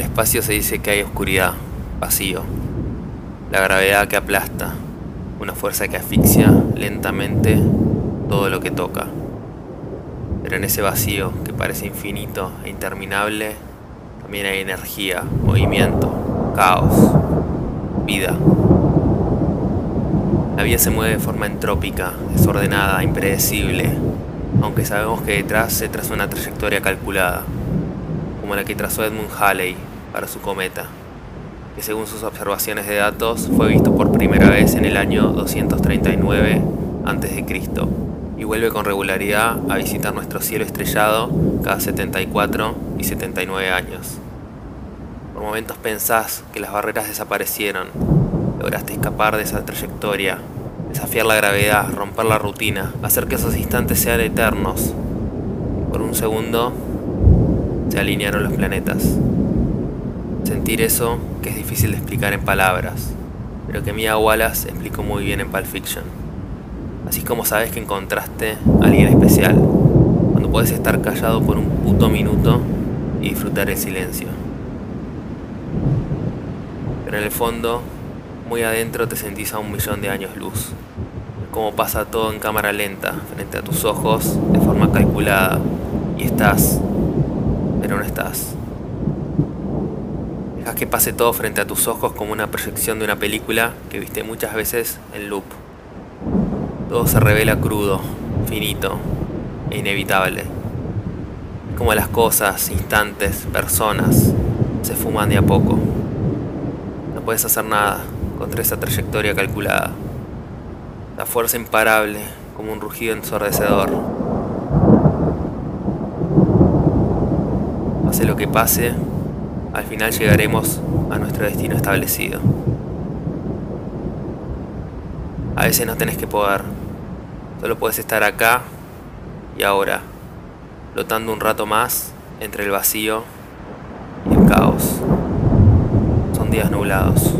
espacio se dice que hay oscuridad, vacío, la gravedad que aplasta, una fuerza que asfixia lentamente todo lo que toca. Pero en ese vacío que parece infinito e interminable, también hay energía, movimiento, caos, vida. La vida se mueve de forma entrópica, desordenada, impredecible, aunque sabemos que detrás se traza una trayectoria calculada, como la que trazó Edmund Halley para su cometa, que según sus observaciones de datos fue visto por primera vez en el año 239 a.C. y vuelve con regularidad a visitar nuestro cielo estrellado cada 74 y 79 años. Por momentos pensás que las barreras desaparecieron, lograste escapar de esa trayectoria, desafiar la gravedad, romper la rutina, hacer que esos instantes sean eternos. Por un segundo se alinearon los planetas. Sentir eso que es difícil de explicar en palabras, pero que Mia Wallace explicó muy bien en Pulp Fiction. Así como sabes que encontraste a alguien especial, cuando puedes estar callado por un puto minuto y disfrutar el silencio. Pero en el fondo, muy adentro te sentís a un millón de años luz. Como pasa todo en cámara lenta, frente a tus ojos, de forma calculada, y estás, no estás. Dejas que pase todo frente a tus ojos como una proyección de una película que viste muchas veces en loop. Todo se revela crudo, finito e inevitable. Como las cosas, instantes, personas se fuman de a poco. No puedes hacer nada contra esa trayectoria calculada. La fuerza imparable como un rugido ensordecedor. Pase lo que pase, al final llegaremos a nuestro destino establecido. A veces no tenés que poder, solo puedes estar acá y ahora, flotando un rato más entre el vacío y el caos. Son días nublados.